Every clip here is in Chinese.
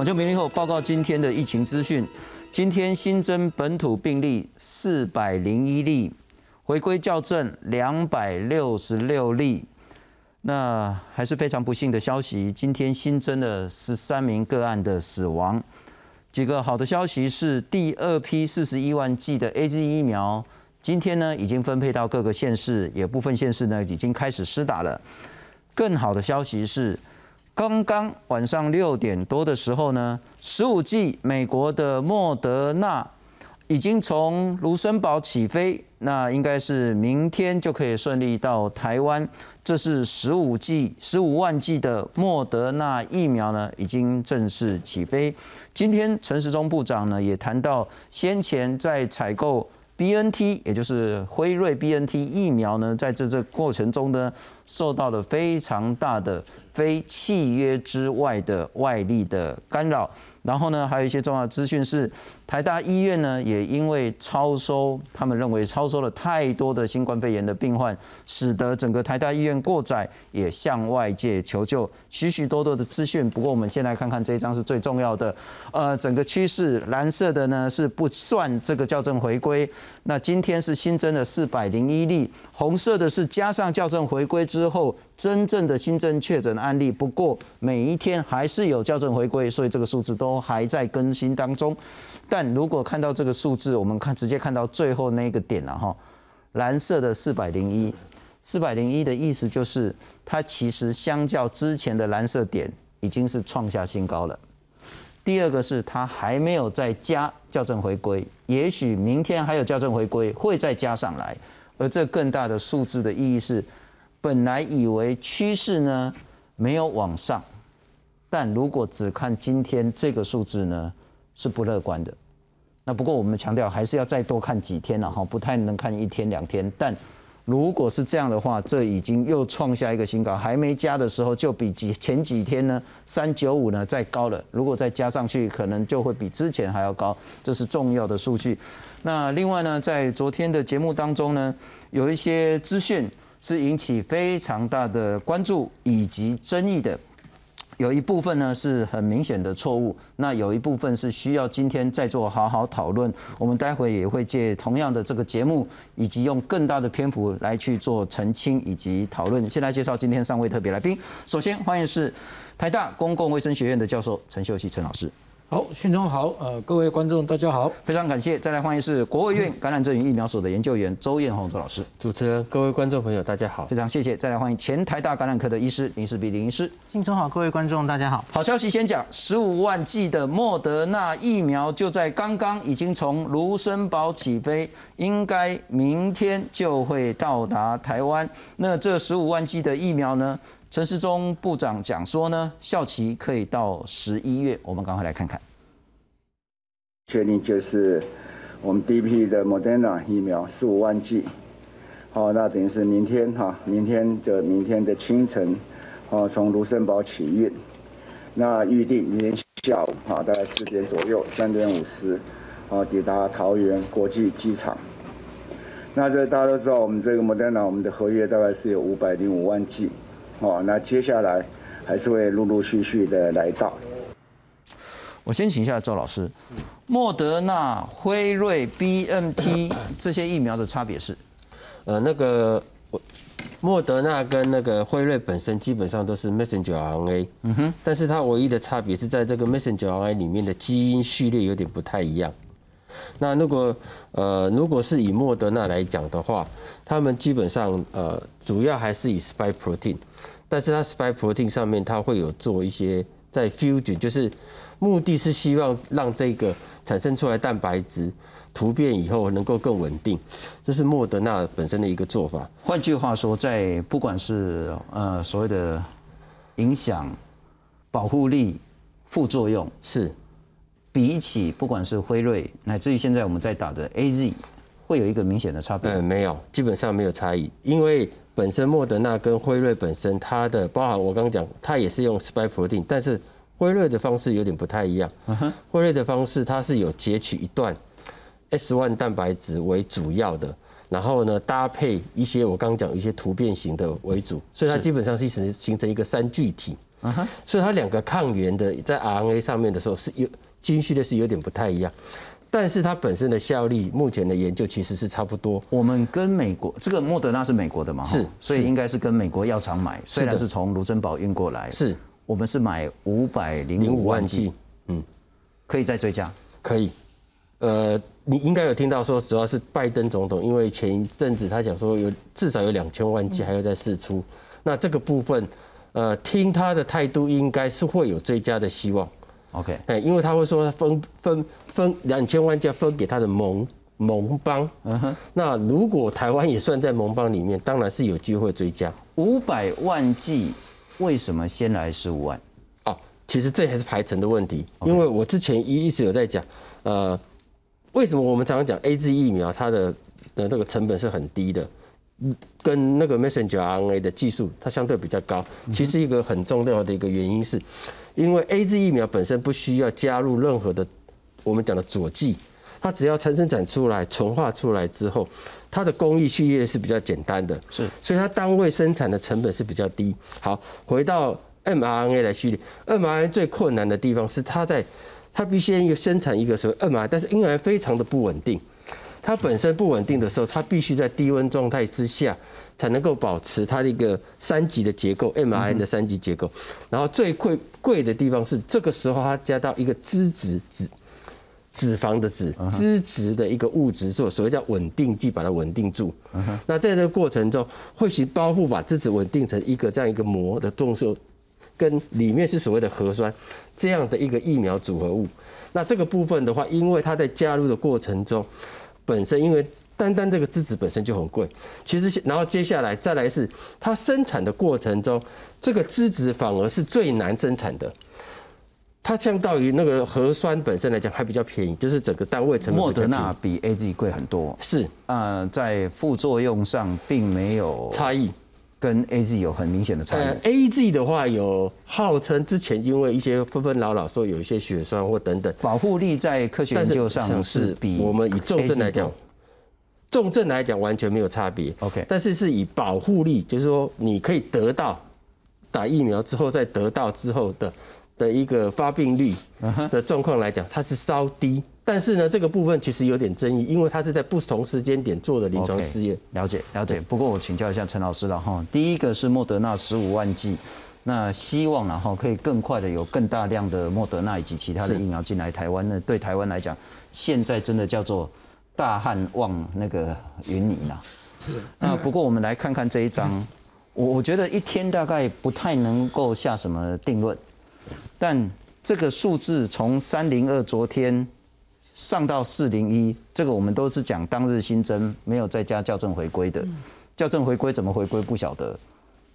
晚间零零后报告今天的疫情资讯。今天新增本土病例四百零一例，回归校正两百六十六例。那还是非常不幸的消息，今天新增了十三名个案的死亡。几个好的消息是，第二批四十一万剂的 A Z 疫苗，今天呢已经分配到各个县市，也部分县市呢已经开始施打了。更好的消息是，刚刚晚上六点多的时候呢，十五剂美国的莫德纳已经从卢森堡起飞。那应该是明天就可以顺利到台湾。这是十五剂、十五万剂的莫德纳疫苗呢，已经正式起飞。今天陈时中部长呢也谈到，先前在采购 BNT，也就是辉瑞 BNT 疫苗呢，在这这过程中呢，受到了非常大的非契约之外的外力的干扰。然后呢，还有一些重要资讯是，台大医院呢也因为超收，他们认为超收了太多的新冠肺炎的病患，使得整个台大医院过载，也向外界求救，许许多多的资讯。不过我们先来看看这一张是最重要的，呃，整个趋势蓝色的呢是不算这个校正回归，那今天是新增了四百零一例，红色的是加上校正回归之后真正的新增确诊案例。不过每一天还是有校正回归，所以这个数字。都还在更新当中，但如果看到这个数字，我们看直接看到最后那个点了哈，蓝色的四百零一，四百零一的意思就是它其实相较之前的蓝色点已经是创下新高了。第二个是它还没有再加校正回归，也许明天还有校正回归会再加上来，而这更大的数字的意义是，本来以为趋势呢没有往上。但如果只看今天这个数字呢，是不乐观的。那不过我们强调还是要再多看几天了哈，不太能看一天两天。但如果是这样的话，这已经又创下一个新高，还没加的时候就比几前几天呢三九五呢再高了。如果再加上去，可能就会比之前还要高，这是重要的数据。那另外呢，在昨天的节目当中呢，有一些资讯是引起非常大的关注以及争议的。有一部分呢是很明显的错误，那有一部分是需要今天再做好好讨论。我们待会也会借同样的这个节目，以及用更大的篇幅来去做澄清以及讨论。先来介绍今天三位特别来宾，首先欢迎是台大公共卫生学院的教授陈秀熙陈老师。好，训中好，呃，各位观众大家好，非常感谢。再来欢迎是国卫院感染症与疫苗所的研究员周彦宏周老师。主持人，各位观众朋友大家好，非常谢谢。再来欢迎前台大感染科的医师林世比林医师。训中好，各位观众大家好。好消息先讲，十五万剂的莫德纳疫苗就在刚刚已经从卢森堡起飞，应该明天就会到达台湾。那这十五万剂的疫苗呢？陈时中部长讲说呢，效期可以到十一月，我们赶快来看看。确定就是我们第一批的 Moderna 疫苗十五万剂，好，那等于是明天哈，明天的明天的清晨，哦，从卢森堡起运，那预定明天下午哈，大概四点左右，三点五十，哦，抵达桃园国际机场。那这大家都知道，我们这个 Moderna 我们的合约大概是有五百零五万剂。哦，那接下来还是会陆陆续续的来到。我先请一下周老师，莫德纳、辉瑞、B N T 这些疫苗的差别是？呃，那个莫德纳跟那个辉瑞本身基本上都是 messenger RNA，嗯哼，但是它唯一的差别是在这个 messenger RNA 里面的基因序列有点不太一样。那如果呃，如果是以莫德纳来讲的话，他们基本上呃，主要还是以 spike protein，但是它 spike protein 上面它会有做一些在 fusion，就是目的是希望让这个产生出来蛋白质突变以后能够更稳定，这是莫德纳本身的一个做法。换句话说，在不管是呃所谓的影响、保护力、副作用是。比起不管是辉瑞，乃至于现在我们在打的 A Z，会有一个明显的差别？嗯，没有，基本上没有差异。因为本身莫德纳跟辉瑞本身，它的包含我刚刚讲，它也是用 spike protein，但是辉瑞的方式有点不太一样。辉瑞的方式，它是有截取一段 S one 蛋白质为主要的，然后呢搭配一些我刚刚讲一些突变型的为主，所以它基本上是形形成一个三聚体。所以它两个抗原的在 RNA 上面的时候是有基因序列是有点不太一样，但是它本身的效力，目前的研究其实是差不多。我们跟美国这个莫德纳是美国的嘛？是，所以应该是跟美国药厂买，虽然是从卢森堡运过来，是我们是买五百零五万剂，嗯，可以再追加，可以。呃，你应该有听到说，主要是拜登总统，因为前一阵子他讲说有至少有两千万剂还要再试出，那这个部分，呃，听他的态度应该是会有追加的希望。OK，哎，因为他会说他分分分两千万剂分给他的盟盟邦，嗯哼，那如果台湾也算在盟邦里面，当然是有机会追加。五百万剂，为什么先来十五万？哦，其实这还是排程的问题，因为我之前一一直有在讲，呃。为什么我们常常讲 A Z 疫苗它的的那个成本是很低的，跟那个 messenger RNA 的技术它相对比较高。其实一个很重要的一个原因是，因为 A Z 疫苗本身不需要加入任何的我们讲的佐剂，它只要产生产出来、纯化出来之后，它的工艺序列是比较简单的，是，所以它单位生产的成本是比较低。好，回到 mRNA 来序列，mRNA 最困难的地方是它在。它必须要生产一个所谓 mRNA，但是 dna 非常的不稳定。它本身不稳定的时候，它必须在低温状态之下才能够保持它的一个三级的结构，mRNA 的三级结构。然后最贵贵的地方是这个时候它加到一个脂质脂脂肪的脂脂质的一个物质，做所谓叫稳定剂，把它稳定住。那在这个过程中，会使包覆把脂质稳定成一个这样一个膜的动作。跟里面是所谓的核酸这样的一个疫苗组合物，那这个部分的话，因为它在加入的过程中，本身因为单单这个质子本身就很贵，其实然后接下来再来是它生产的过程中，这个质子反而是最难生产的，它相当于那个核酸本身来讲还比较便宜，就是整个单位成本。莫德纳比 A Z 贵很多，是啊，在副作用上并没有差异。跟 A Z 有很明显的差异。呃，A Z 的话有号称之前因为一些纷纷扰扰说有一些血栓或等等，保护力在科学研究上是比我们以重症来讲，重症来讲完全没有差别。OK，但是是以保护力，就是说你可以得到打疫苗之后再得到之后的的一个发病率的状况来讲，它是稍低。但是呢，这个部分其实有点争议，因为它是在不同时间点做的临床试验。了解了解。不过我请教一下陈老师了哈，第一个是莫德纳十五万剂，那希望然后可以更快的有更大量的莫德纳以及其他的疫苗进来台湾。那对台湾来讲，现在真的叫做大旱望那个云泥了。是。那不过我们来看看这一张，我我觉得一天大概不太能够下什么定论，但这个数字从三零二昨天。上到四零一，这个我们都是讲当日新增，没有再加校正回归的。校正回归怎么回归不晓得，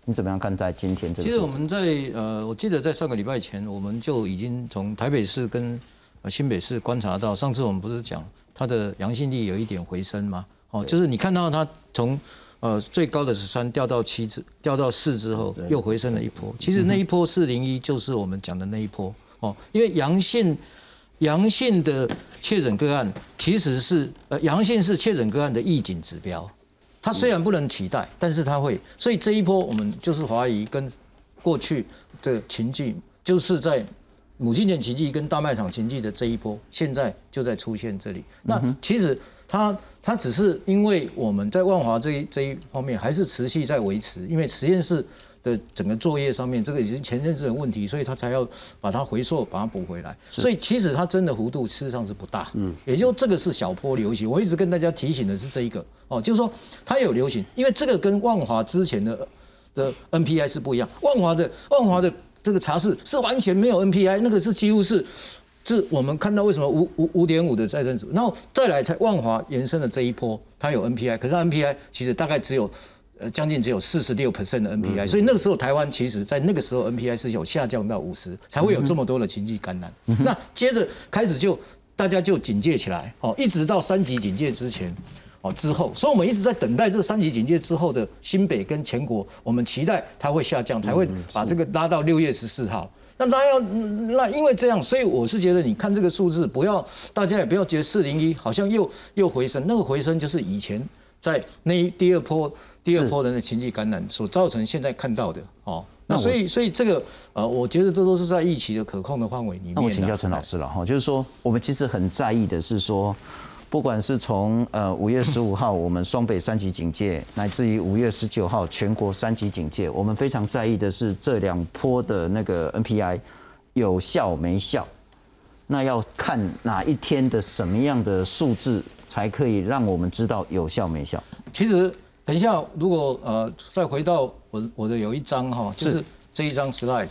你怎么样看在今天这个？其实我们在呃，我记得在上个礼拜前，我们就已经从台北市跟新北市观察到，上次我们不是讲它的阳性率有一点回升吗？哦，就是你看到它从呃最高的十三掉到七之掉到四之后，又回升了一波。其实那一波四零一就是我们讲的那一波哦，因为阳性。阳性的确诊个案其实是呃，阳性是确诊个案的预警指标，它虽然不能取代，但是它会，所以这一波我们就是怀疑跟过去的情境，就是在母亲节情境跟大卖场情境的这一波，现在就在出现这里。那其实它它只是因为我们在万华这一这一方面还是持续在维持，因为实验室。的整个作业上面，这个已经前阵子的问题，所以他才要把它回溯，把它补回来。所以其实它真的幅度事实上是不大，嗯，也就这个是小坡流行。我一直跟大家提醒的是这一个哦，就是说它有流行，因为这个跟万华之前的的 NPI 是不一样。万华的万华的这个茶室是完全没有 NPI，那个是几乎是是我们看到为什么五五五点五的再生值，然后再来才万华延伸的这一波，它有 NPI，可是 NPI 其实大概只有。呃，将近只有四十六 percent 的 NPI，所以那个时候台湾其实在那个时候 NPI 是有下降到五十，才会有这么多的情绪感染。那接着开始就大家就警戒起来，哦，一直到三级警戒之前，哦之后，所以我们一直在等待这三级警戒之后的新北跟全国，我们期待它会下降，才会把这个拉到六月十四号。那拉要那因为这样，所以我是觉得你看这个数字，不要大家也不要觉得四零一好像又又回升，那个回升就是以前。在那一第二波第二波人的那情绪感染所造成现在看到的哦。那所以所以这个呃，我觉得这都是在疫情的可控的范围里面。那我请教陈老师了哈，就是说我们其实很在意的是说。不管是从呃五月十五号我们双北三级警戒，乃至于五月十九号全国三级警戒，我们非常在意的是这两波的那个 NPI 有效没效？那要看哪一天的什么样的数字才可以让我们知道有效没效？其实等一下，如果呃再回到我我的有一张哈，就是这一张 slide。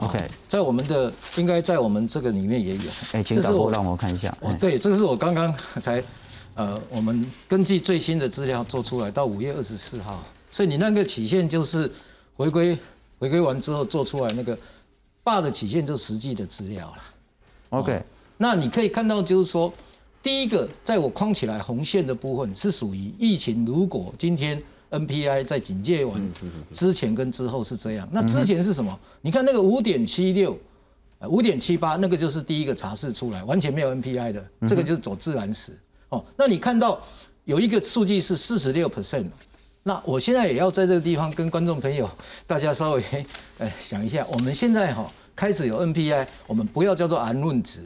OK，在我们的应该在我们这个里面也有。哎，请导播让我看一下。哦，对，这个是我刚刚才，呃，我们根据最新的资料做出来，到五月二十四号，所以你那个曲线就是回归回归完之后做出来那个坝的曲线，就实际的资料了。OK，那你可以看到就是说，第一个在我框起来红线的部分是属于疫情，如果今天。NPI 在警戒完之前跟之后是这样，那之前是什么？你看那个五点七六、五点七八，那个就是第一个查试出来完全没有 NPI 的，这个就是走自然史哦。那你看到有一个数据是四十六 percent，那我现在也要在这个地方跟观众朋友大家稍微哎想一下，我们现在哈开始有 NPI，我们不要叫做安论值。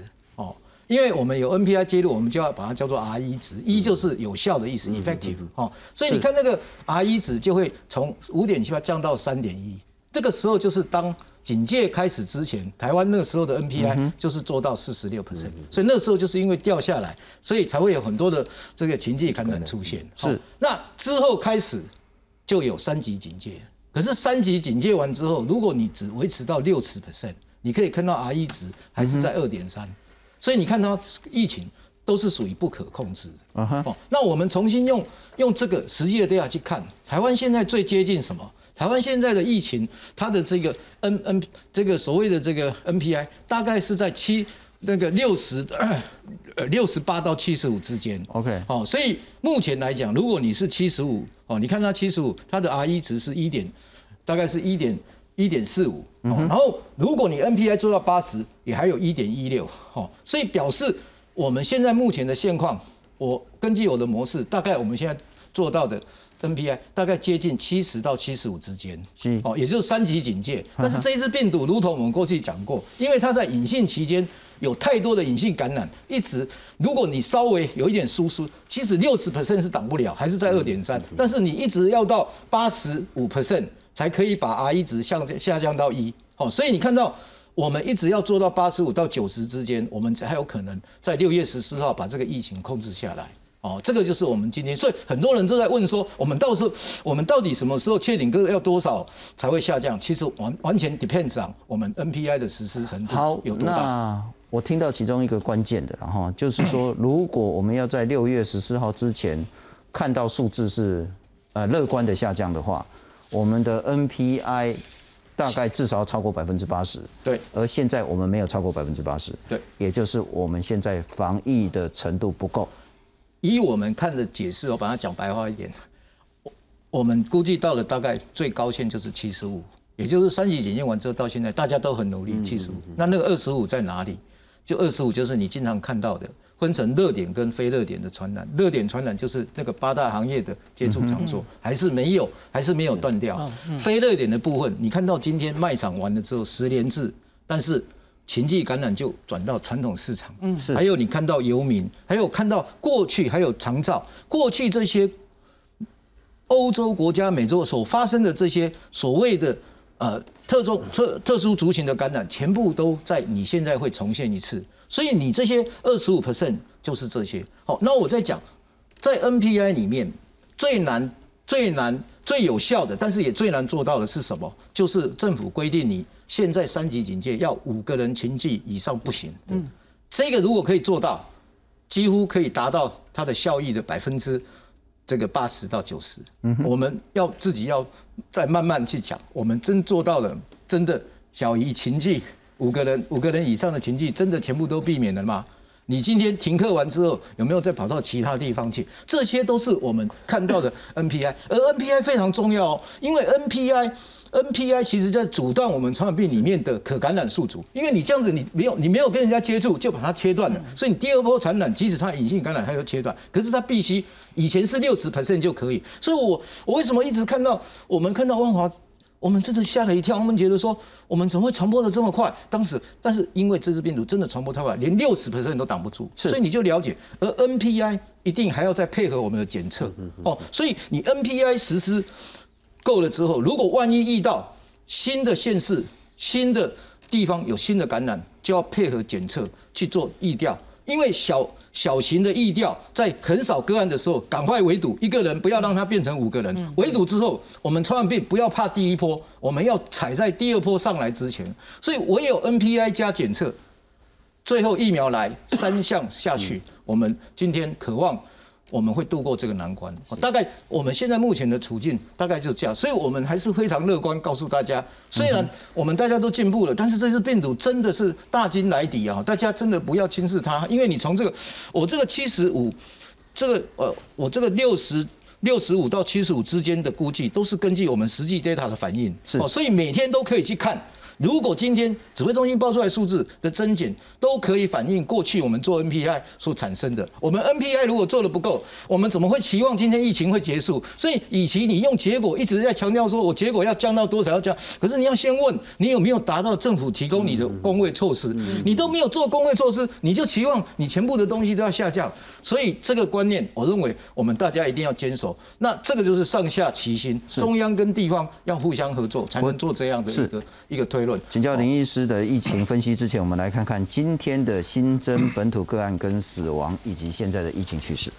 因为我们有 NPI 介入，我们就要把它叫做 R 一值，一就是有效的意思，effective 哦，所以你看那个 R 一值就会从五点七八降到三点一，这个时候就是当警戒开始之前，台湾那时候的 NPI 就是做到四十六 percent，所以那时候就是因为掉下来，所以才会有很多的这个情境感染出现。是，那之后开始就有三级警戒，可是三级警戒完之后，如果你只维持到六十 percent，你可以看到 R 一值还是在二点三。所以你看它疫情都是属于不可控制的。哦，那我们重新用用这个实际的 data 去看，台湾现在最接近什么？台湾现在的疫情，它的这个 N N 这个所谓的这个 NPI 大概是在七那个六十呃六十八到七十五之间。OK，哦，所以目前来讲，如果你是七十五，哦，你看它七十五，它的 R 一值是一点，大概是一点。一点四五，然后如果你 NPI 做到八十，也还有一点一六，哈，所以表示我们现在目前的现况，我根据我的模式，大概我们现在做到的 NPI 大概接近七十到七十五之间，哦，也就是三级警戒。但是这一次病毒，如同我们过去讲过，因为它在隐性期间有太多的隐性感染，一直如果你稍微有一点疏疏，其实六十 percent 是挡不了，还是在二点三，但是你一直要到八十五 percent。才可以把 R 一值下下降到一，好，所以你看到我们一直要做到八十五到九十之间，我们才有可能在六月十四号把这个疫情控制下来。哦，这个就是我们今天，所以很多人都在问说，我们到时候我们到底什么时候确定个要多少才会下降？其实完完全 depends on 我们 NPI 的实施程度好有多大。那我听到其中一个关键的，然后就是说，如果我们要在六月十四号之前看到数字是呃乐观的下降的话。我们的 NPI 大概至少超过百分之八十，对，而现在我们没有超过百分之八十，对，也就是我们现在防疫的程度不够。以我们看的解释，我把它讲白话一点，我我们估计到了大概最高线就是七十五，也就是三级检验完之后到现在大家都很努力，七十五，那那个二十五在哪里？就二十五就是你经常看到的。分成热点跟非热点的传染，热点传染就是那个八大行业的接触场所，还是没有，还是没有断掉。非热点的部分，你看到今天卖场完了之后十连制，但是情绪感染就转到传统市场。嗯，是。还有你看到游民，还有看到过去还有长照，过去这些欧洲国家、美洲所发生的这些所谓的呃特种特特殊族群的感染，全部都在你现在会重现一次。所以你这些二十五 percent 就是这些。好，那我在讲，在 NPI 里面最难、最难、最有效的，但是也最难做到的是什么？就是政府规定你现在三级警戒要五个人情境以上不行。嗯，这个如果可以做到，几乎可以达到它的效益的百分之这个八十到九十。嗯，我们要自己要再慢慢去讲，我们真做到了，真的小于情境。五个人，五个人以上的情境真的全部都避免了吗？你今天停课完之后有没有再跑到其他地方去？这些都是我们看到的 NPI，而 NPI 非常重要哦，因为 NPI。NPI 其实在阻断我们传染病里面的可感染宿主，因为你这样子，你没有你没有跟人家接触，就把它切断了，所以你第二波传染，即使它隐性感染，它又切断，可是它必须以前是六十 percent 就可以，所以我我为什么一直看到我们看到万华，我们真的吓了一跳，我们觉得说我们怎么会传播的这么快？当时，但是因为这支病毒真的传播太快，连六十 percent 都挡不住，所以你就了解，而 NPI 一定还要再配合我们的检测哦，所以你 NPI 实施。够了之后，如果万一遇到新的县市、新的地方有新的感染，就要配合检测去做疫调。因为小小型的疫调在很少个案的时候，赶快围堵一个人，不要让他变成五个人。围堵之后，我们传染病不要怕第一波，我们要踩在第二波上来之前。所以我有 NPI 加检测，最后疫苗来三项下去，我们今天渴望。我们会度过这个难关。大概我们现在目前的处境大概就是这样，所以我们还是非常乐观，告诉大家，虽然我们大家都进步了，但是这次病毒真的是大金来敌啊！大家真的不要轻视它，因为你从这个我这个七十五，这个呃我这个六十六十五到七十五之间的估计，都是根据我们实际 data 的反应，哦，所以每天都可以去看。如果今天指挥中心报出来数字的增减都可以反映过去我们做 NPI 所产生的，我们 NPI 如果做的不够，我们怎么会期望今天疫情会结束？所以，与其你用结果一直在强调说我结果要降到多少要降，可是你要先问你有没有达到政府提供你的工位措施，你都没有做工位措施，你就期望你全部的东西都要下降。所以这个观念，我认为我们大家一定要坚守。那这个就是上下齐心，中央跟地方要互相合作，才能做这样的一个一个推论。请教林医师的疫情分析之前，我们来看看今天的新增本土个案跟死亡，以及现在的疫情趋势。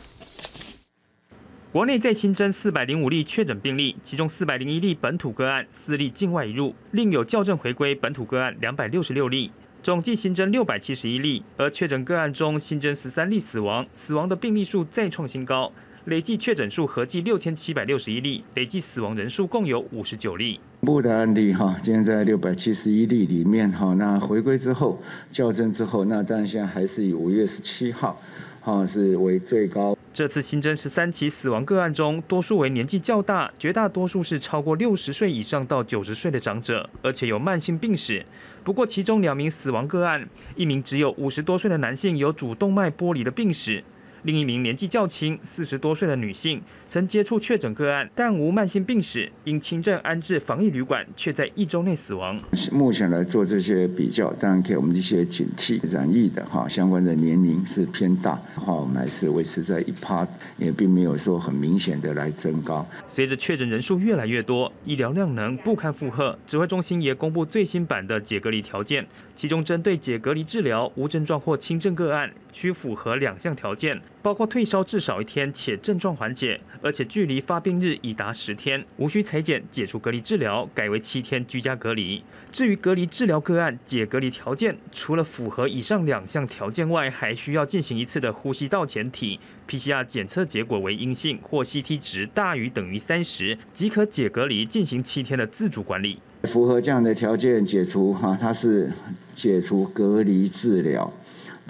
国内再新增四百零五例确诊病例，其中四百零一例本土个案，四例境外移入，另有校正回归本土个案两百六十六例，总计新增六百七十一例。而确诊个案中新增十三例死亡，死亡的病例数再创新高。累计确诊数合计六千七百六十一例，累计死亡人数共有五十九例。部的案例哈，今天在六百七十一例里面哈，那回归之后校正之后，那但现在还是以五月十七号哈是为最高。这次新增十三起死亡个案中，多数为年纪较大，绝大多数是超过六十岁以上到九十岁的长者，而且有慢性病史。不过，其中两名死亡个案，一名只有五十多岁的男性有主动脉剥离的病史。另一名年纪较轻、四十多岁的女性，曾接触确诊个案，但无慢性病史，因轻症安置防疫旅馆，却在一周内死亡。目前来做这些比较，当然给我们一些警惕。染疫的哈，相关的年龄是偏大，话我们还是维持在一趴，也并没有说很明显的来增高。随着确诊人数越来越多，医疗量能不堪负荷，指挥中心也公布最新版的解隔离条件，其中针对解隔离治疗无症状或轻症个案，需符合两项条件。包括退烧至少一天且症状缓解，而且距离发病日已达十天，无需裁剪解除隔离治疗，改为七天居家隔离。至于隔离治疗个案解隔离条件，除了符合以上两项条件外，还需要进行一次的呼吸道前体，PCR 检测结果为阴性或 CT 值大于等于三十，即可解隔离进行七天的自主管理。符合这样的条件解除哈，它是解除隔离治疗。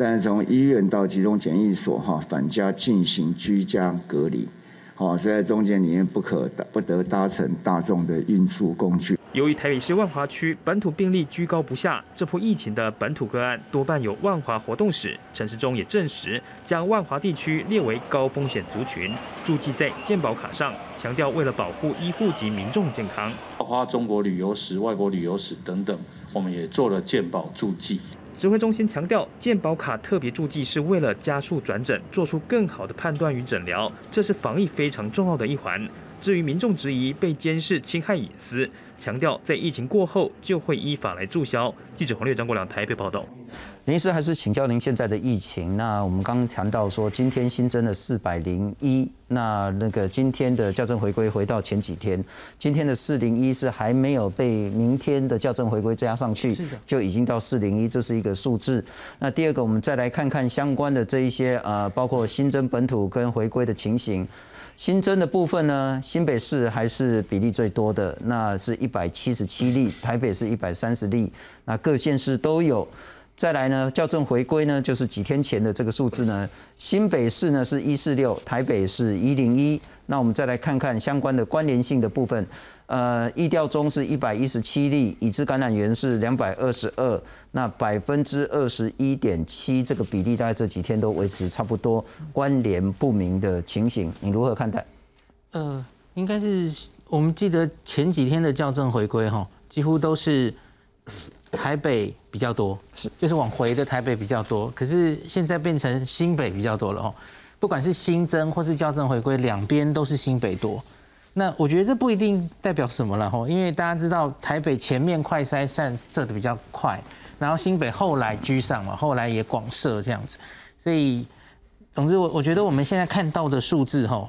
但是从医院到集中检疫所哈返家进行居家隔离，好，所以在中间里面不可不得搭乘大众的运输工具。由于台北市万华区本土病例居高不下，这波疫情的本土个案多半有万华活动史。陈市中也证实，将万华地区列为高风险族群，注记在健保卡上，强调为了保护医护及民众健康，包括中国旅游史、外国旅游史等等，我们也做了健保注记。指挥中心强调，健保卡特别注记是为了加速转诊，做出更好的判断与诊疗，这是防疫非常重要的一环。至于民众质疑被监视侵害隐私，强调在疫情过后就会依法来注销。记者黄烈、张国良台北报道。林医师还是请教您现在的疫情。那我们刚刚谈到说，今天新增了四百零一，那那个今天的校正回归回到前几天，今天的四零一是还没有被明天的校正回归加上去，就已经到四零一，这是一个数字。那第二个，我们再来看看相关的这一些呃，包括新增本土跟回归的情形。新增的部分呢，新北市还是比例最多的，那是一百七十七例，台北是一百三十例，那各县市都有。再来呢，校正回归呢，就是几天前的这个数字呢，新北市呢是一四六，台北是一零一。那我们再来看看相关的关联性的部分。呃，疫调中是一百一十七例，已知感染源是两百二十二，那百分之二十一点七这个比例，大概这几天都维持差不多关联不明的情形，你如何看待？呃，应该是我们记得前几天的校正回归哈，几乎都是台北比较多，是就是往回的台北比较多，可是现在变成新北比较多了哈，不管是新增或是校正回归，两边都是新北多。那我觉得这不一定代表什么了吼，因为大家知道台北前面快筛散射的比较快，然后新北后来居上嘛，后来也广设这样子，所以总之我我觉得我们现在看到的数字吼，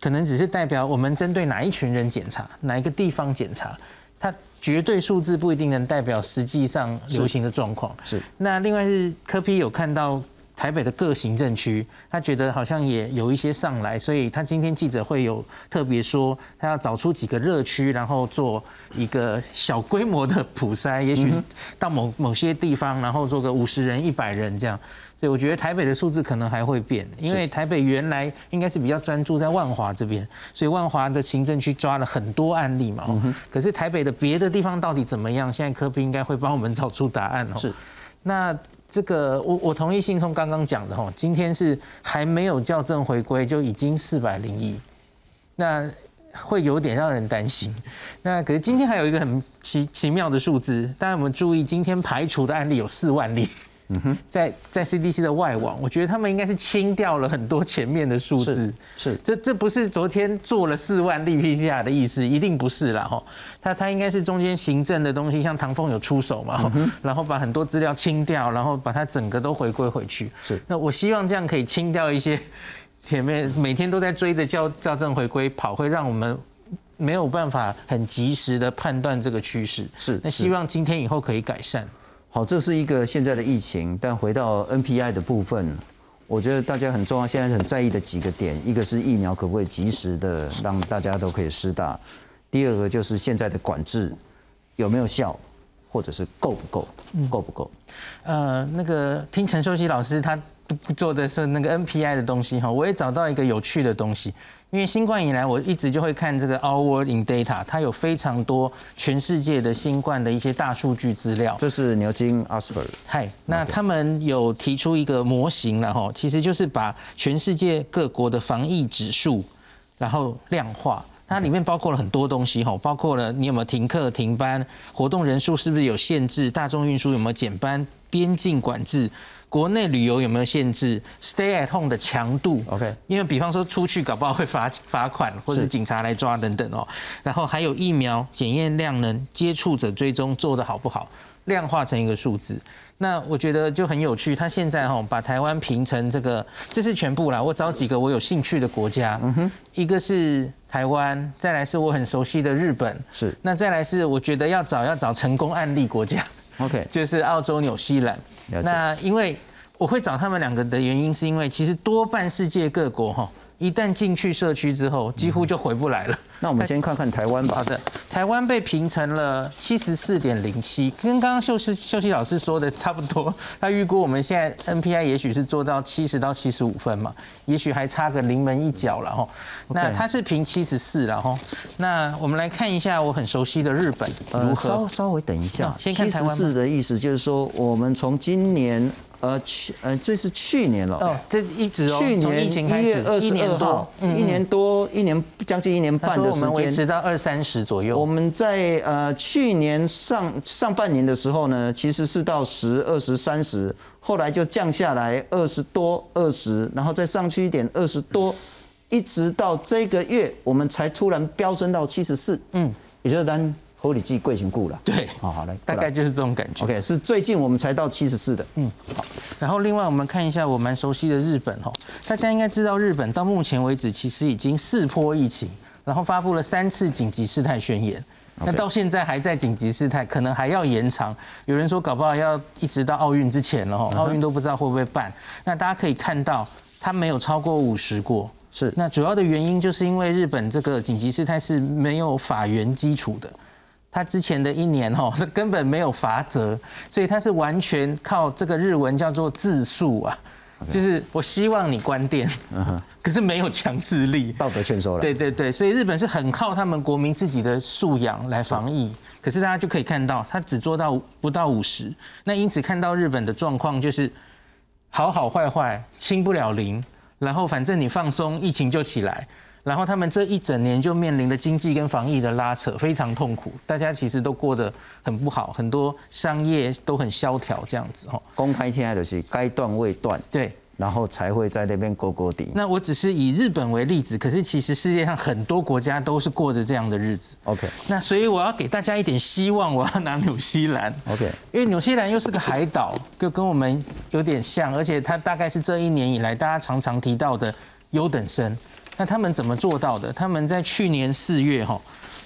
可能只是代表我们针对哪一群人检查，哪一个地方检查，它绝对数字不一定能代表实际上流行的状况。是。那另外是科批有看到。台北的各行政区，他觉得好像也有一些上来，所以他今天记者会有特别说，他要找出几个热区，然后做一个小规模的普筛，也许到某某些地方，然后做个五十人、一百人这样。所以我觉得台北的数字可能还会变，因为台北原来应该是比较专注在万华这边，所以万华的行政区抓了很多案例嘛。可是台北的别的地方到底怎么样？现在科比应该会帮我们找出答案哦。是，那。这个我我同意信聪刚刚讲的哈，今天是还没有校正回归就已经四百零一，那会有点让人担心。那可是今天还有一个很奇奇妙的数字，大家有没有注意？今天排除的案例有四万例。嗯哼，在在 CDC 的外网，我觉得他们应该是清掉了很多前面的数字。是，这这不是昨天做了四万例 PCR 的意思，一定不是啦哈。他他应该是中间行政的东西，像唐凤有出手嘛，然后把很多资料清掉，然后把它整个都回归回去。是，那我希望这样可以清掉一些前面每天都在追着校校正回归跑，会让我们没有办法很及时的判断这个趋势。是，那希望今天以后可以改善。好，这是一个现在的疫情，但回到 NPI 的部分，我觉得大家很重要，现在很在意的几个点，一个是疫苗可不可以及时的让大家都可以施打，第二个就是现在的管制有没有效，或者是够不够，够不够？呃，那个听陈秀熙老师他做的是那个 NPI 的东西哈，我也找到一个有趣的东西。因为新冠以来，我一直就会看这个 Our World in Data，它有非常多全世界的新冠的一些大数据资料。这是牛津 Oxford。嗨，那他们有提出一个模型了哈，其实就是把全世界各国的防疫指数，然后量化。它里面包括了很多东西哈，包括了你有没有停课停班，活动人数是不是有限制，大众运输有没有减班，边境管制。国内旅游有没有限制？Stay at home 的强度，OK，因为比方说出去搞不好会罚罚款，或者是警察来抓等等哦。然后还有疫苗检验量能、接触者追踪做的好不好，量化成一个数字。那我觉得就很有趣。他现在哈把台湾评成这个，这是全部啦。我找几个我有兴趣的国家，嗯哼，一个是台湾，再来是我很熟悉的日本，是。那再来是我觉得要找要找成功案例国家。OK，就是澳洲、纽西兰。那因为我会找他们两个的原因，是因为其实多半世界各国哈。一旦进去社区之后，几乎就回不来了。那我们先看看台湾吧。好的，台湾被评成了七十四点零七，跟刚刚秀熙秀熙老师说的差不多。他预估我们现在 NPI 也许是做到七十到七十五分嘛，也许还差个临门一脚了哈。那他是评七十四了哈。那我们来看一下我很熟悉的日本如何。稍稍微等一下，七十四的意思就是说，我们从今年。呃，去，呃，这是去年了。哦，这一直哦去年一月二十二号，一年多，一年将近一年半的时间，维持到二三十左右。我们在呃去年上上半年的时候呢，其实是到十、二十、三十，后来就降下来二十多、二十，然后再上去一点二十多，一直到这个月，我们才突然飙升到七十四。嗯，也就是单。护理剂贵型固了，对，好，好来，大概就是这种感觉。OK，是最近我们才到七十四的，嗯，好。然后另外我们看一下我蛮熟悉的日本哈，大家应该知道日本到目前为止其实已经四波疫情，然后发布了三次紧急事态宣言，那到现在还在紧急事态，可能还要延长。有人说搞不好要一直到奥运之前了哈，奥运都不知道会不会办。那大家可以看到，它没有超过五十过，是。那主要的原因就是因为日本这个紧急事态是没有法源基础的。他之前的一年哦，他 根本没有罚则，所以他是完全靠这个日文叫做自诉啊，就是我希望你关店，可是没有强制力。道德劝说了。对对对，所以日本是很靠他们国民自己的素养来防疫，可是大家就可以看到，他只做到不到五十，那因此看到日本的状况就是好好坏坏，清不了零，然后反正你放松，疫情就起来。然后他们这一整年就面临着经济跟防疫的拉扯，非常痛苦，大家其实都过得很不好，很多商业都很萧条这样子哦。公开天下就是该断未断，对，然后才会在那边勾勾底。那我只是以日本为例子，可是其实世界上很多国家都是过着这样的日子。OK 那所以我要给大家一点希望，我要拿纽西兰。OK，因为纽西兰又是个海岛，就跟我们有点像，而且它大概是这一年以来大家常常提到的优等生。那他们怎么做到的？他们在去年四月哈，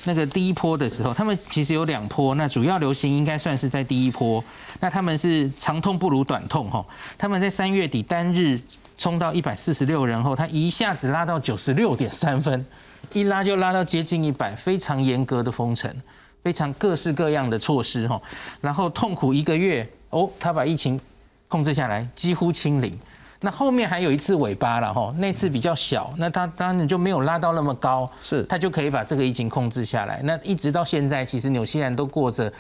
那个第一波的时候，他们其实有两波，那主要流行应该算是在第一波。那他们是长痛不如短痛哈，他们在三月底单日冲到一百四十六人后，他一下子拉到九十六点三分，一拉就拉到接近一百，非常严格的封城。非常各式各样的措施哈，然后痛苦一个月哦，他把疫情控制下来，几乎清零。那后面还有一次尾巴了哈，那次比较小，那它当然就没有拉到那么高，是它就可以把这个疫情控制下来。那一直到现在，其实纽西兰都过着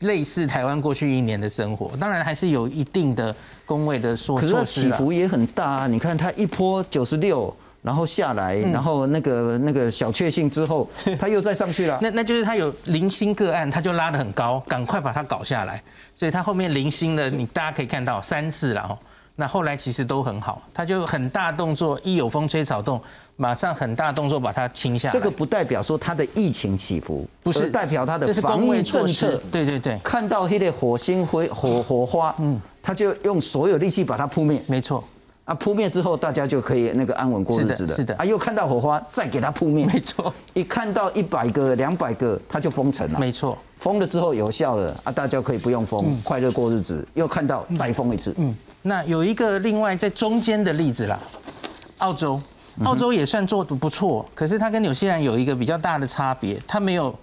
类似台湾过去一年的生活，当然还是有一定的工位的措可是。起伏也很大啊！你看它一波九十六，然后下来，嗯然后那个那个小确幸之后，它又再上去了。那那就是他有零星个案，他就拉得很高，赶快把它搞下来。所以他后面零星的，你大家可以看到三次了哦。那后来其实都很好，他就很大动作，一有风吹草动，马上很大动作把它清下来。这个不代表说它的疫情起伏，不是代表它的防疫政策。对对对，看到那个火星灰火火花，嗯，他就用所有力气把它扑灭。没错，啊，扑灭之后，大家就可以那个安稳过日子了。是的是的啊，又看到火花，再给它扑灭。没错，一看到一百个、两百个，它就封城了。没错。封了之后有效了啊，大家可以不用封，快乐过日子。又看到再封一次。嗯，那有一个另外在中间的例子啦，澳洲，澳洲也算做的不错，可是它跟纽西兰有一个比较大的差别，它没有。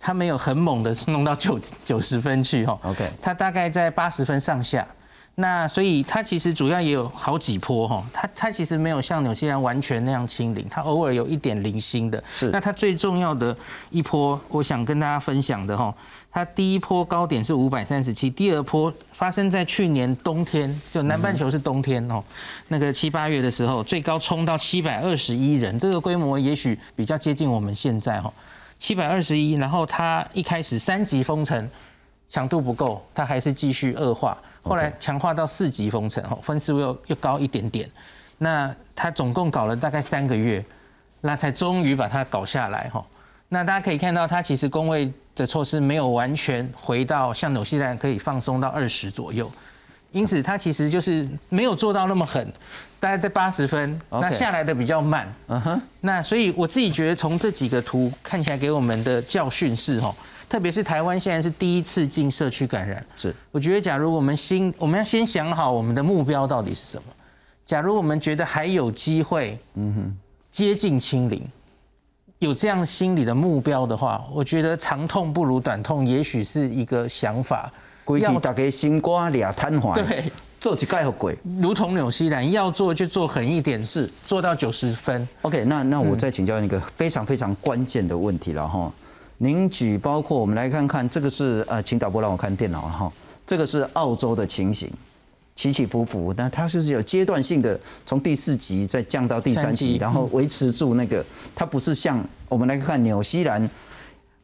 它没有很猛的弄到九九十分去哈 OK 它大概在八十分上下，那所以它其实主要也有好几波哈，它它其实没有像纽西兰完全那样清零，它偶尔有一点零星的。是。那它最重要的一波，我想跟大家分享的哈，它第一波高点是五百三十七，第二波发生在去年冬天，就南半球是冬天哦，那个七八月的时候，最高冲到七百二十一人，这个规模也许比较接近我们现在哈，七百二十一，然后它一开始三级封城。强度不够，它还是继续恶化。后来强化到四级封城，哦，分数又又高一点点。那它总共搞了大概三个月，那才终于把它搞下来，哈。那大家可以看到，它其实工位的措施没有完全回到像纽西兰可以放松到二十左右，因此它其实就是没有做到那么狠，大概在八十分，那下来的比较慢。嗯哼，那所以我自己觉得，从这几个图看起来给我们的教训是哦，特别是台湾现在是第一次进社区感染，是我觉得假如我们心，我们要先想好我们的目标到底是什么。假如我们觉得还有机会，嗯哼，接近清零，有这样心理的目标的话，我觉得长痛不如短痛，也许是一个想法。要规矩大家心肝俩瘫痪，对，做一盖好鬼。如同纽西兰要做就做狠一点，是做到九十分。OK，那那我再请教你一个非常非常关键的问题了哈。您举包括我们来看看，这个是呃，请导播让我看电脑了哈。这个是澳洲的情形，起起伏伏，那它就是有阶段性的，从第四级再降到第三三级，然后维持住那个，它不是像我们来看纽西兰，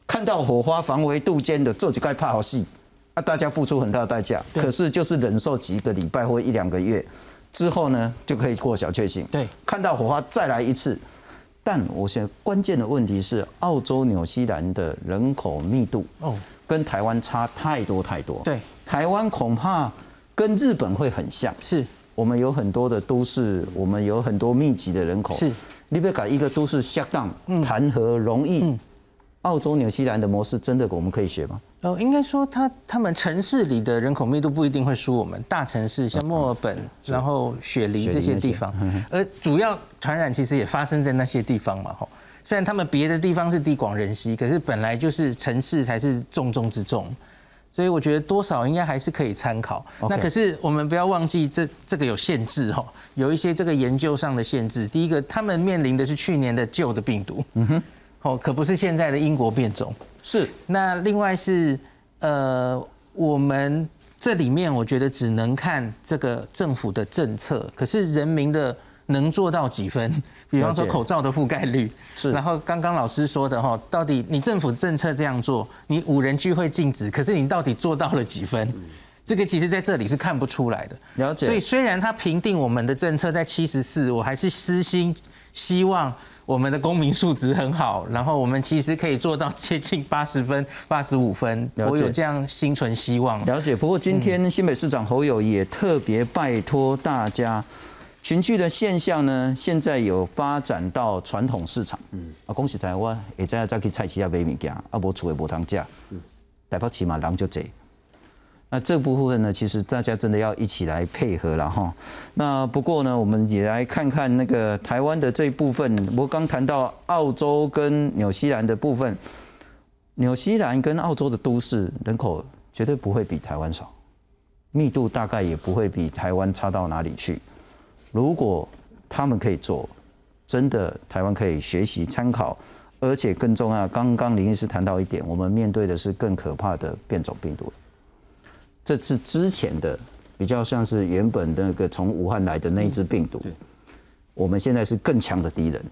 看到火花防微杜渐的这几盖怕好戏，啊，大家付出很大的代价，可是就是忍受几个礼拜或一两个月之后呢，就可以过小确幸。对，看到火花再来一次。但我想关键的问题是，澳洲、纽西兰的人口密度哦，跟台湾差太多太多。对，台湾恐怕跟日本会很像。是我们有很多的都市，我们有很多密集的人口。是，你别搞一个都市下档嗯谈何容易？嗯澳洲、纽西兰的模式真的我们可以学吗？哦，应该说它他们城市里的人口密度不一定会输我们，大城市像墨尔本，然后雪梨这些地方而主要传染其实也发生在那些地方嘛，吼。虽然他们别的地方是地广人稀，可是本来就是城市才是重中之重，所以我觉得多少应该还是可以参考。那可是我们不要忘记，这这个有限制哦，有一些这个研究上的限制。第一个，他们面临的是去年的旧的病毒，嗯哼，哦，可不是现在的英国变种。是。那另外是，呃，我们这里面我觉得只能看这个政府的政策，可是人民的。能做到几分？比方说口罩的覆盖率，是。然后刚刚老师说的哈，到底你政府政策这样做，你五人聚会禁止，可是你到底做到了几分？这个其实在这里是看不出来的。了解。所以虽然他评定我们的政策在七十四，我还是私心希望我们的公民素质很好，然后我们其实可以做到接近八十分、八十五分。我有这样心存希望。了解。不过今天新北市长侯友也特别拜托大家。群聚的现象呢，现在有发展到传统市场。嗯，啊，恭喜台湾，也在再去菜市啊买物件，啊，无厝也无通食。嗯，台北起码人就济。那这部分呢，其实大家真的要一起来配合了哈。那不过呢，我们也来看看那个台湾的这一部分。我刚谈到澳洲跟纽西兰的部分，纽西兰跟澳洲的都市人口绝对不会比台湾少，密度大概也不会比台湾差到哪里去。如果他们可以做，真的台湾可以学习参考，而且更重要，刚刚林医师谈到一点，我们面对的是更可怕的变种病毒。这次之前的比较像是原本那个从武汉来的那一只病毒，我们现在是更强的敌人。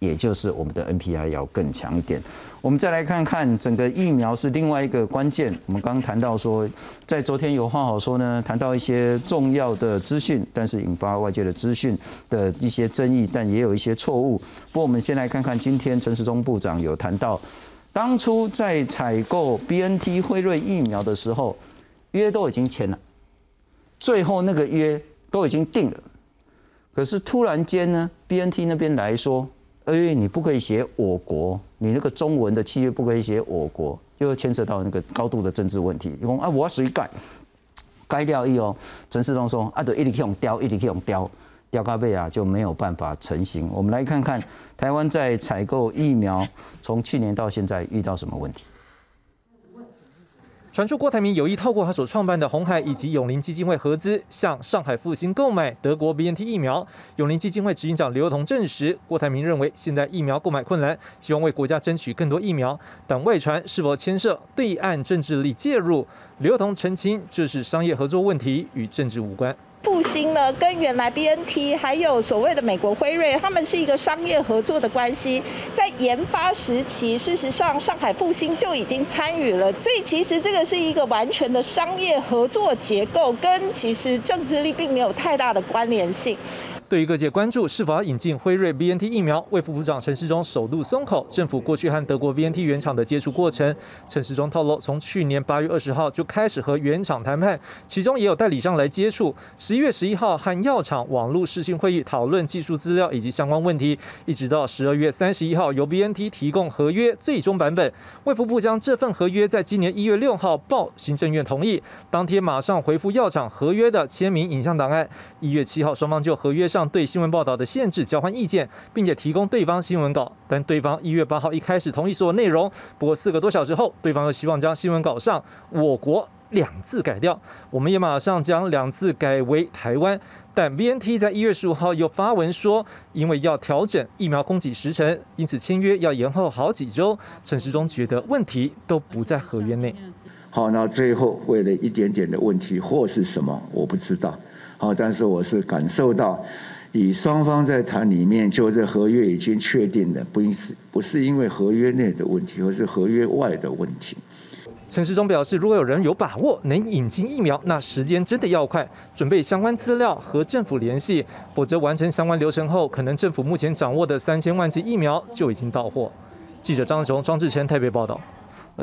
也就是我们的 NPI 要更强一点。我们再来看看整个疫苗是另外一个关键。我们刚刚谈到说，在昨天有话好说呢，谈到一些重要的资讯，但是引发外界的资讯的一些争议，但也有一些错误。不过我们先来看看今天陈时中部长有谈到，当初在采购 BNT 辉瑞疫苗的时候，约都已经签了，最后那个约都已经定了，可是突然间呢，BNT 那边来说。哎，你不可以写我国，你那个中文的契约不可以写我国，又牵涉到那个高度的政治问题。你讲啊，我谁改？改掉一哦。陈世忠说啊，对，一直去用雕，一直去用雕，雕咖贝啊就没有办法成型。我们来看看台湾在采购疫苗，从去年到现在遇到什么问题？传出郭台铭有意透过他所创办的红海以及永林基金会合资，向上海复兴购买德国 BNT 疫苗。永林基金会执行长刘同证实，郭台铭认为现在疫苗购买困难，希望为国家争取更多疫苗，但外传是否牵涉对岸政治力介入。刘同澄清，这是商业合作问题，与政治无关。复兴呢，跟原来 B N T 还有所谓的美国辉瑞，他们是一个商业合作的关系。在研发时期，事实上上海复兴就已经参与了，所以其实这个是一个完全的商业合作结构，跟其实政治力并没有太大的关联性。对于各界关注是否引进辉瑞 BNT 疫苗，卫副部长陈时中首度松口，政府过去和德国 BNT 原厂的接触过程。陈时中透露，从去年八月二十号就开始和原厂谈判，其中也有代理商来接触。十一月十一号和药厂网络视讯会议讨论技术资料以及相关问题，一直到十二月三十一号由 BNT 提供合约最终版本，卫福部将这份合约在今年一月六号报行政院同意，当天马上回复药厂合约的签名影像档案。一月七号，双方就合约上。对新闻报道的限制交换意见，并且提供对方新闻稿，但对方一月八号一开始同意所有内容，不过四个多小时后，对方又希望将新闻稿上“我国”两字改掉，我们也马上将两字改为“台湾”。但 BNT 在一月十五号又发文说，因为要调整疫苗供给时程，因此签约要延后好几周。陈时中觉得问题都不在合约内。好，那最后为了一点点的问题或是什么，我不知道。好，但是我是感受到。以双方在谈里面，就这合约已经确定的，不应是不是因为合约内的问题，而是合约外的问题。陈时中表示，如果有人有把握能引进疫苗，那时间真的要快，准备相关资料和政府联系，否则完成相关流程后，可能政府目前掌握的三千万剂疫苗就已经到货。记者张雄、庄志成台北报道。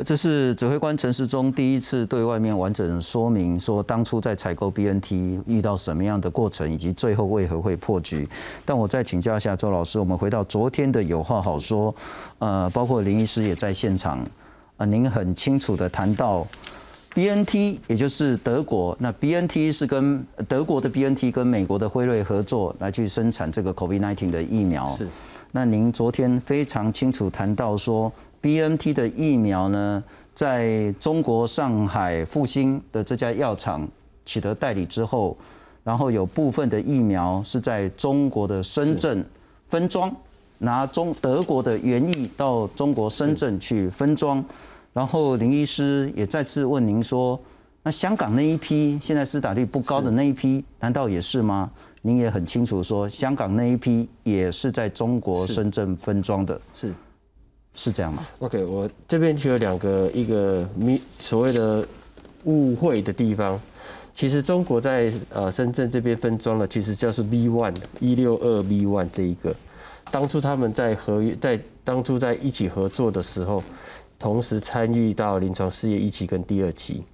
这是指挥官陈时中第一次对外面完整说明，说当初在采购 BNT 遇到什么样的过程，以及最后为何会破局。但我再请教一下周老师，我们回到昨天的有话好说，呃，包括林医师也在现场，啊，您很清楚的谈到 BNT，也就是德国，那 BNT 是跟德国的 BNT 跟美国的辉瑞合作来去生产这个 COVID-19 的疫苗。是。那您昨天非常清楚谈到说，BNT 的疫苗呢，在中国上海复兴的这家药厂取得代理之后，然后有部分的疫苗是在中国的深圳分装，拿中德国的原液到中国深圳去分装。然后林医师也再次问您说，那香港那一批现在施打率不高的那一批，难道也是吗？您也很清楚说，香港那一批也是在中国深圳分装的，是是是这样吗？OK，我这边就有两个一个迷所谓的误会的地方。其实中国在呃深圳这边分装了，其实叫是 V one 一六二 V one 这一个。当初他们在合约在当初在一起合作的时候。同时参与到临床试验一期跟第二期，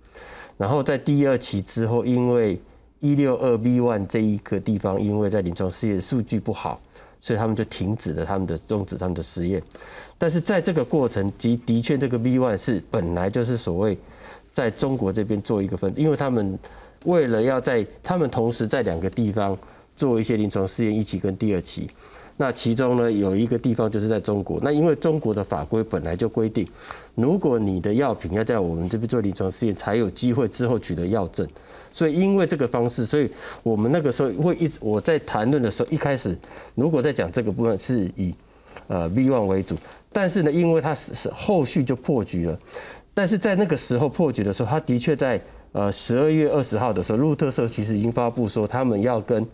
然后在第二期之后，因为一六二 B one 这一个地方，因为在临床试验数据不好，所以他们就停止了他们的终止他们的实验。但是在这个过程，的的确这个 B one 是本来就是所谓在中国这边做一个分，因为他们为了要在他们同时在两个地方做一些临床试验一期跟第二期。那其中呢，有一个地方就是在中国。那因为中国的法规本来就规定，如果你的药品要在我们这边做临床试验，才有机会之后取得药证。所以因为这个方式，所以我们那个时候会一直我在谈论的时候，一开始如果在讲这个部分是以呃 V one 为主，但是呢，因为他是是后续就破局了。但是在那个时候破局的时候，他的确在呃十二月二十号的时候，路特社其实已经发布说，他们要跟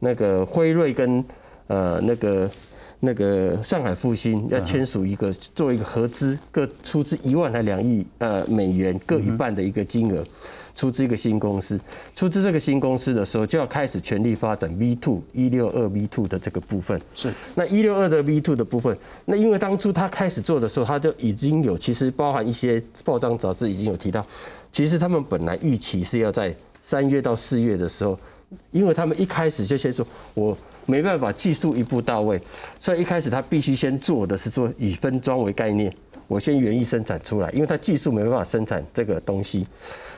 那个辉瑞跟呃，那个那个上海复兴要签署一个做一个合资，各出资一万还两亿呃美元各一半的一个金额，出资一个新公司。出资这个新公司的时候，就要开始全力发展 V two 一六二 V two 的这个部分。是。那一六二的 V two 的部分，那因为当初他开始做的时候，他就已经有其实包含一些报章杂志已经有提到，其实他们本来预期是要在三月到四月的时候，因为他们一开始就先说我。没办法，技术一步到位，所以一开始他必须先做的是说以分装为概念，我先原意生产出来，因为他技术没办法生产这个东西，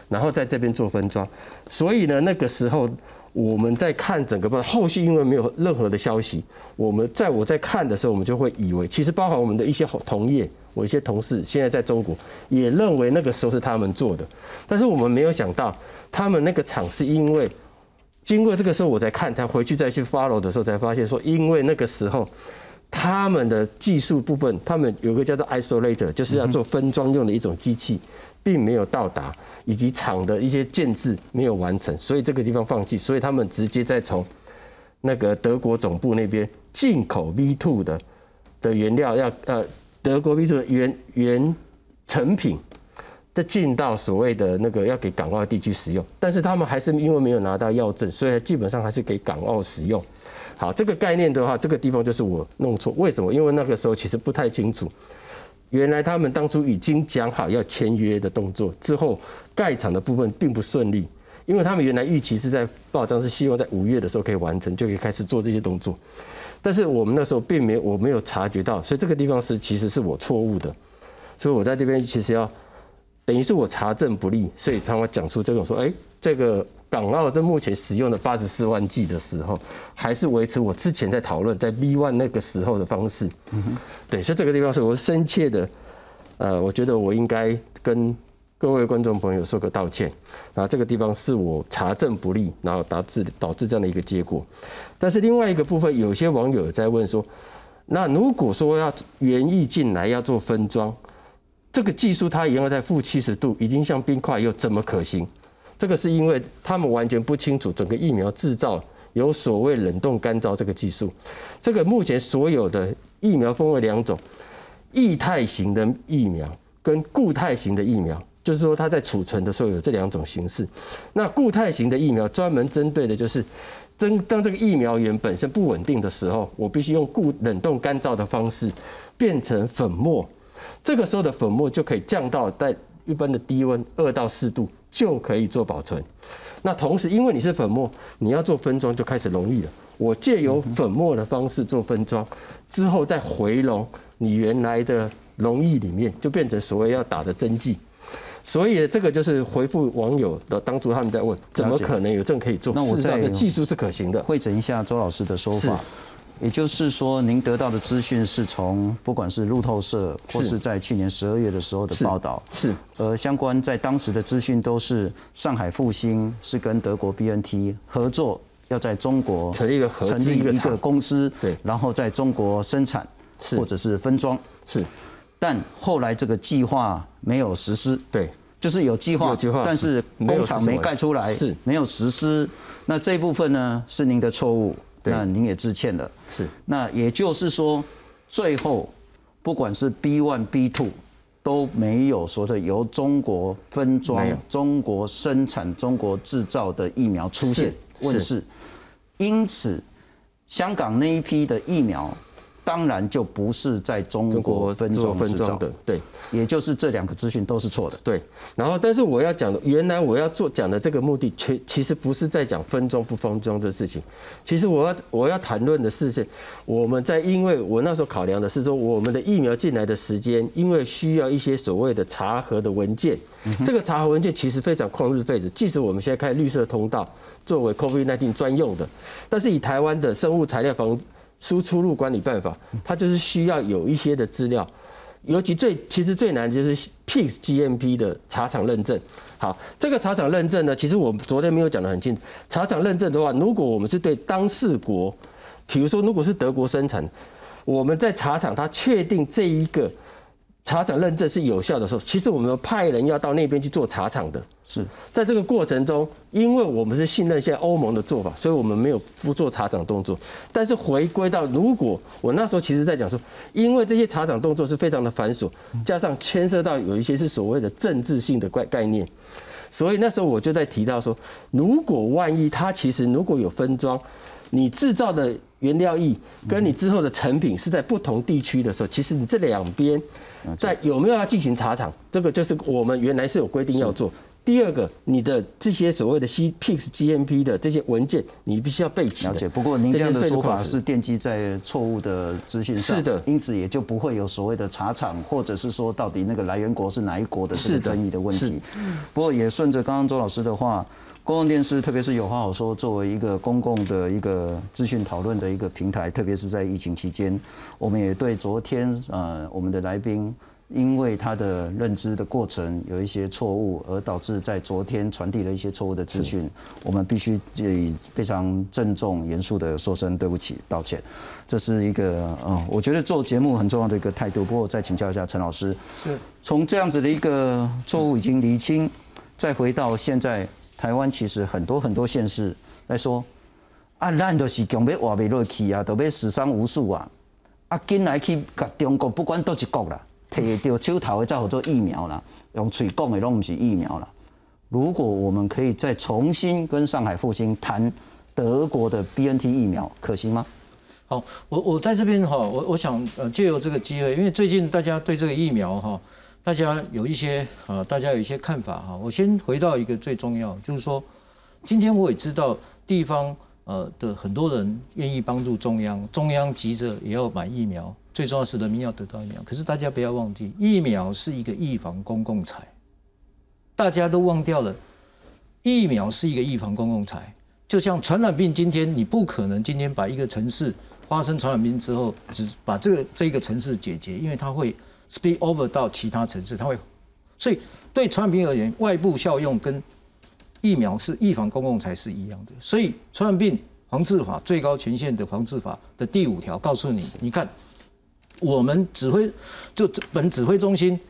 然后在这边做分装。所以呢，那个时候我们在看整个，后续因为没有任何的消息，我们在我在看的时候，我们就会以为，其实包含我们的一些同业，我一些同事现在在中国也认为那个时候是他们做的，但是我们没有想到，他们那个厂是因为。经过这个时候，我在看，才回去再去 follow 的时候，才发现说，因为那个时候他们的技术部分，他们有个叫做 isolator，就是要做分装用的一种机器，并没有到达，以及厂的一些建制没有完成，所以这个地方放弃，所以他们直接再从那个德国总部那边进口 V two 的的原料，要呃德国 V two 的原原成品。再进到所谓的那个要给港澳地区使用，但是他们还是因为没有拿到药证，所以基本上还是给港澳使用。好，这个概念的话，这个地方就是我弄错。为什么？因为那个时候其实不太清楚，原来他们当初已经讲好要签约的动作，之后盖厂的部分并不顺利，因为他们原来预期是在报章是希望在五月的时候可以完成，就可以开始做这些动作。但是我们那时候并没有，我没有察觉到，所以这个地方是其实是我错误的，所以我在这边其实要。等于是我查证不力，所以才会讲出这种说，哎，这个港澳在目前使用的八十四万 G 的时候，还是维持我之前在讨论在 B one 那个时候的方式。嗯对，所以这个地方是我深切的，呃，我觉得我应该跟各位观众朋友说个道歉。那，这个地方是我查证不力，然后导致导致这样的一个结果。但是另外一个部分，有些网友在问说，那如果说要园艺进来要做分装？这个技术它一样在负七十度，已经像冰块，又怎么可行？这个是因为他们完全不清楚整个疫苗制造有所谓冷冻干燥这个技术。这个目前所有的疫苗分为两种：液态型的疫苗跟固态型的疫苗，就是说它在储存的时候有这两种形式。那固态型的疫苗专门针对的就是当当这个疫苗源本身不稳定的时候，我必须用固冷冻干燥的方式变成粉末。这个时候的粉末就可以降到在一般的低温二到四度就可以做保存。那同时，因为你是粉末，你要做分装就开始容易了。我借由粉末的方式做分装，之后再回笼你原来的溶液里面，就变成所谓要打的针剂。所以这个就是回复网友的当初他们在问，怎么可能有证可以做？那我的技术是可行的。会诊一下周老师的说法。也就是说，您得到的资讯是从不管是路透社或是。在去年十二月的时候的报道，是，呃，相关在当时的资讯都是上海复兴是跟德国 BNT 合作，要在中国成立一个成立一个公司，对，然后在中国生产或者是分装，是，但后来这个计划没有实施，对，就是有计划，计划，但是工厂没盖出来，是，没有实施，那这一部分呢是您的错误。那您也致歉了，是。那也就是说，最后不管是 B one B two 都没有说的由中国分装、中国生产、中国制造的疫苗出现问世，因此香港那一批的疫苗。当然就不是在中国分装制造的，对，也就是这两个资讯都是错的，对。然后，但是我要讲的，原来我要做讲的这个目的，其其实不是在讲分装不分装的事情，其实我要我要谈论的是，是我们在因为我那时候考量的是说，我们的疫苗进来的时间，因为需要一些所谓的查核的文件，这个查核文件其实非常旷日费时，即使我们现在开绿色通道作为 COVID-19 专用的，但是以台湾的生物材料防输出入管理办法，它就是需要有一些的资料，尤其最其实最难的就是 PIX GMP 的茶厂认证。好，这个茶厂认证呢，其实我们昨天没有讲得很清楚。茶厂认证的话，如果我们是对当事国，比如说如果是德国生产，我们在茶厂它确定这一个。茶厂认证是有效的时候，其实我们派人要到那边去做茶厂的。是在这个过程中，因为我们是信任现在欧盟的做法，所以我们没有不做茶厂动作。但是回归到，如果我那时候其实在讲说，因为这些茶厂动作是非常的繁琐，加上牵涉到有一些是所谓的政治性的概概念，所以那时候我就在提到说，如果万一它其实如果有分装，你制造的原料液跟你之后的成品是在不同地区的时候，其实你这两边。在有没有要进行查厂？这个就是我们原来是有规定要做。第二个，你的这些所谓的 C PIX GMP 的这些文件，你必须要备齐。了解。不过您这样的说法是奠基在错误的资讯上。是的。因此也就不会有所谓的查厂，或者是说到底那个来源国是哪一国的这个争议的问题。不过也顺着刚刚周老师的话，公共电视特别是有话好说，作为一个公共的一个资讯讨论的一个平台，特别是在疫情期间，我们也对昨天呃我们的来宾。因为他的认知的过程有一些错误，而导致在昨天传递了一些错误的资讯，我们必须以非常郑重严肃的说声对不起道歉。这是一个嗯，我觉得做节目很重要的一个态度。不过我再请教一下陈老师，是从这样子的一个错误已经厘清，再回到现在台湾其实很多很多县市来说，啊，咱都是强要活不落去啊，都要死伤无数啊，啊，进来去甲中国不管多一国啦。摕到手头的才好做疫苗啦，用嘴讲的拢不是疫苗啦。如果我们可以再重新跟上海复兴谈德国的 BNT 疫苗，可行吗？好，我我在这边哈，我我想呃借由这个机会，因为最近大家对这个疫苗哈，大家有一些呃，大家有一些看法哈。我先回到一个最重要，就是说，今天我也知道地方呃的很多人愿意帮助中央，中央急着也要买疫苗。最重要是人民要得到疫苗，可是大家不要忘记，疫苗是一个预防公共财。大家都忘掉了，疫苗是一个预防公共财。就像传染病，今天你不可能今天把一个城市发生传染病之后，只把这个这一个城市解决，因为它会 speed over 到其他城市，它会。所以对传染病而言，外部效用跟疫苗是预防公共财是一样的。所以传染病防治法最高权限的防治法的第五条告诉你，你看。我们指挥就本指挥中心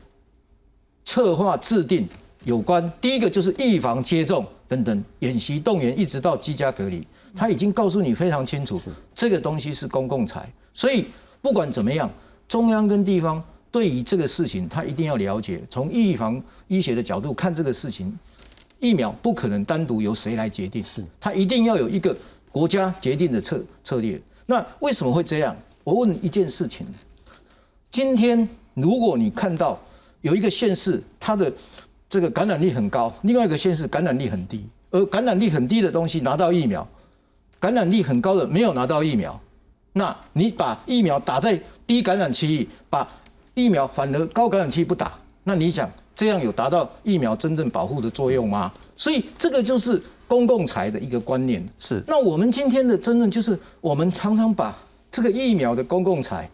策划制定有关第一个就是预防接种等等演习动员，一直到居家隔离，他已经告诉你非常清楚，这个东西是公共财，所以不管怎么样，中央跟地方对于这个事情，他一定要了解，从预防医学的角度看这个事情，疫苗不可能单独由谁来决定，是他一定要有一个国家决定的策策略。那为什么会这样？我问一件事情。今天，如果你看到有一个县市，它的这个感染力很高，另外一个县市感染力很低，而感染力很低的东西拿到疫苗，感染力很高的没有拿到疫苗，那你把疫苗打在低感染区域，把疫苗反而高感染期不打，那你想这样有达到疫苗真正保护的作用吗？所以这个就是公共财的一个观念。是。那我们今天的争论就是，我们常常把这个疫苗的公共财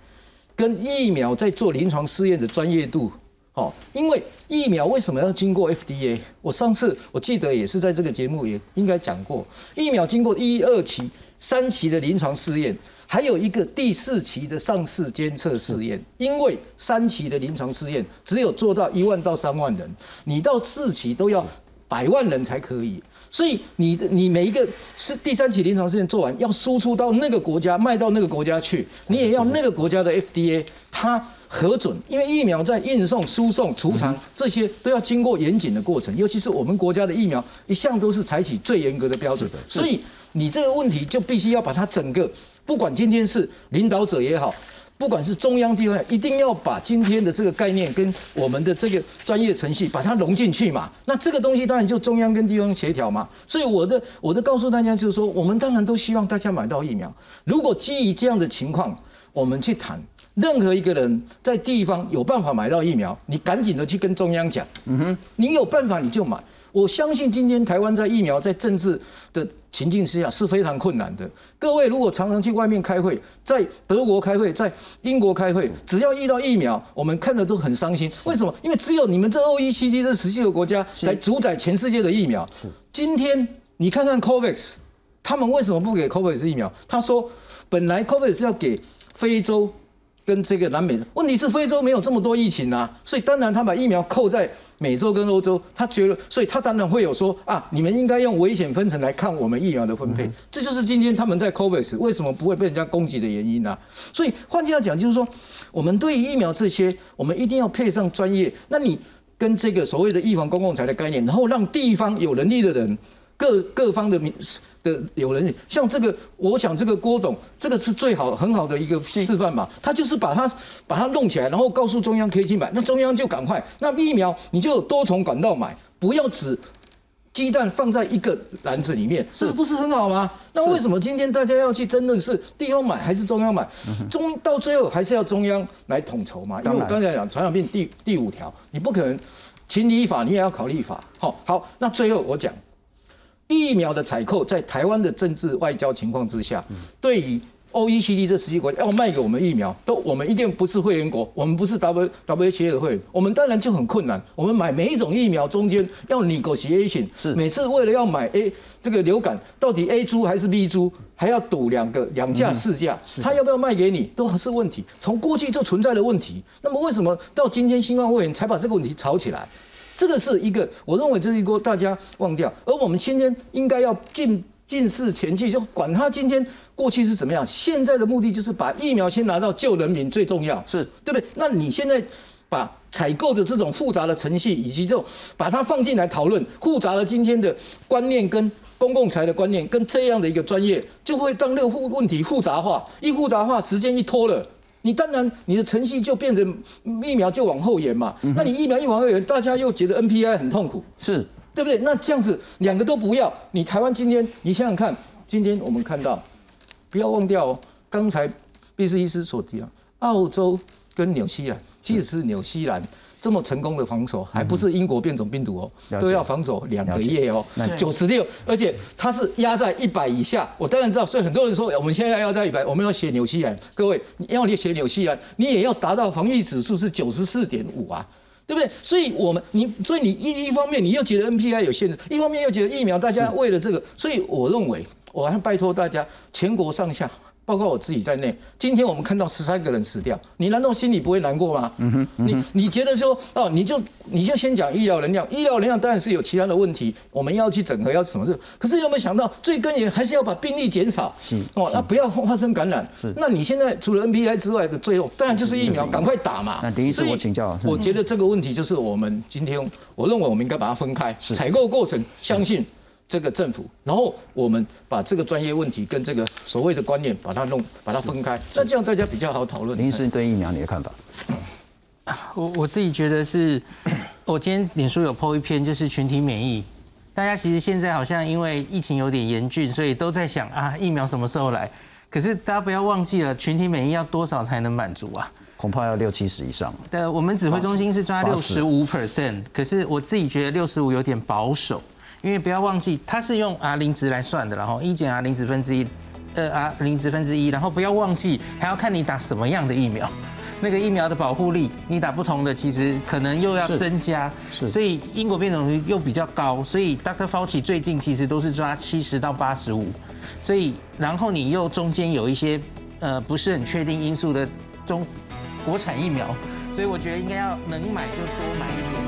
跟疫苗在做临床试验的专业度。哦，因为疫苗为什么要经过 FDA？我上次我记得也是在这个节目也应该讲过，疫苗经过一、二期、三期的临床试验，还有一个第四期的上市监测试验。因为三期的临床试验只有做到一万到三万人，你到四期都要百万人才可以。所以你的你每一个是第三期临床试验做完，要输出到那个国家卖到那个国家去，你也要那个国家的 FDA 它。核准，因为疫苗在运送、输送、储藏这些都要经过严谨的过程，尤其是我们国家的疫苗一向都是采取最严格的标准，所以你这个问题就必须要把它整个，不管今天是领导者也好，不管是中央地方，一定要把今天的这个概念跟我们的这个专业程序把它融进去嘛。那这个东西当然就中央跟地方协调嘛。所以我的我的告诉大家就是说，我们当然都希望大家买到疫苗。如果基于这样的情况，我们去谈。任何一个人在地方有办法买到疫苗，你赶紧的去跟中央讲。嗯哼，你有办法你就买。我相信今天台湾在疫苗在政治的情境之下是非常困难的。各位如果常常去外面开会，在德国开会，在英国开会，只要遇到疫苗，我们看的都很伤心。为什么？因为只有你们这 OECD 这十七个国家来主宰全世界的疫苗。今天你看看 COVAX，他们为什么不给 COVAX 疫苗？他说本来 COVAX 是要给非洲。跟这个南美的问题是非洲没有这么多疫情啊，所以当然他把疫苗扣在美洲跟欧洲，他觉得，所以他当然会有说啊，你们应该用危险分层来看我们疫苗的分配，这就是今天他们在 COVAX 为什么不会被人家攻击的原因啊。所以换句话讲，就是说我们对疫苗这些，我们一定要配上专业，那你跟这个所谓的预防公共财的概念，然后让地方有能力的人。各各方的民的有人，像这个，我想这个郭董，这个是最好很好的一个示范嘛。他就是把它把它弄起来，然后告诉中央可以去买，那中央就赶快。那疫苗你就有多重管道买，不要只鸡蛋放在一个篮子里面，这不是很好吗？那为什么今天大家要去争论是地方买还是中央买？中到最后还是要中央来统筹嘛？因为我刚才讲传染病第第五条，你不可能情理法，你也要考虑法。好，好，那最后我讲。疫苗的采购在台湾的政治外交情况之下，对于 OECD 这十几国要卖给我们疫苗，都我们一定不是会员国，我们不是 W WHO 的会员，我们当然就很困难。我们买每一种疫苗中间要你狗 A 型，是每次为了要买 A 这个流感，到底 A 株还是 B 株，还要赌两个两价四价，他要不要卖给你都是问题。从过去就存在的问题，那么为什么到今天新冠肺炎才把这个问题炒起来？这个是一个，我认为这是一个大家忘掉，而我们今天应该要进尽释前进，就管他今天过去是怎么样，现在的目的就是把疫苗先拿到救人民最重要，是对不对？那你现在把采购的这种复杂的程序以及这种把它放进来讨论，复杂的今天的观念跟公共财的观念跟这样的一个专业，就会让这个复问题复杂化，一复杂化，时间一拖了。你当然，你的程序就变成疫苗就往后延嘛。那你疫苗一往后延，大家又觉得 NPI 很痛苦，是对不对？那这样子两个都不要。你台湾今天，你想想看，今天我们看到，不要忘掉哦，刚才毕士医师所提啊，澳洲跟纽西兰，即使是纽西兰。这么成功的防守，还不是英国变种病毒哦，都要防守两个月哦，九十六，而且它是压在一百以下。我当然知道，所以很多人说我们现在要在一百，我们要写纽西兰。各位，你要你写纽西兰，你也要达到防御指数是九十四点五啊，对不对？所以我们你，所以你一一方面你又觉得 NPI 有限制，一方面又觉得疫苗，大家为了这个，所以我认为，我还拜托大家，全国上下。包括我自己在内，今天我们看到十三个人死掉，你难道心里不会难过吗？嗯哼你你觉得说哦，你就你就先讲医疗能量，医疗能量当然是有其他的问题，我们要去整合要什么这，可是有没有想到最根源还是要把病例减少？是哦，那不要发生感染。是，那你现在除了 NPI 之外的最后，当然就是疫苗，赶快打嘛。那第一次我请教，我觉得这个问题就是我们今天，我认为我们应该把它分开，采购过程相信。这个政府，然后我们把这个专业问题跟这个所谓的观念把它弄，把它分开，那这样大家比较好讨论。林医生对疫苗你的看法？我我自己觉得是，我今天脸书有 po 一篇，就是群体免疫。大家其实现在好像因为疫情有点严峻，所以都在想啊，疫苗什么时候来？可是大家不要忘记了，群体免疫要多少才能满足啊？恐怕要六七十以上。对，我们指挥中心是抓六十五 percent，可是我自己觉得六十五有点保守。因为不要忘记，它是用 R 零值来算的，然后一减 R 零值分之一呃啊零值分之一，然后不要忘记还要看你打什么样的疫苗，那个疫苗的保护力，你打不同的其实可能又要增加，是所以英国变种率又比较高，所以 Dr. Fauci 最近其实都是抓七十到八十五，所以然后你又中间有一些呃不是很确定因素的中国产疫苗，所以我觉得应该要能买就多买一点。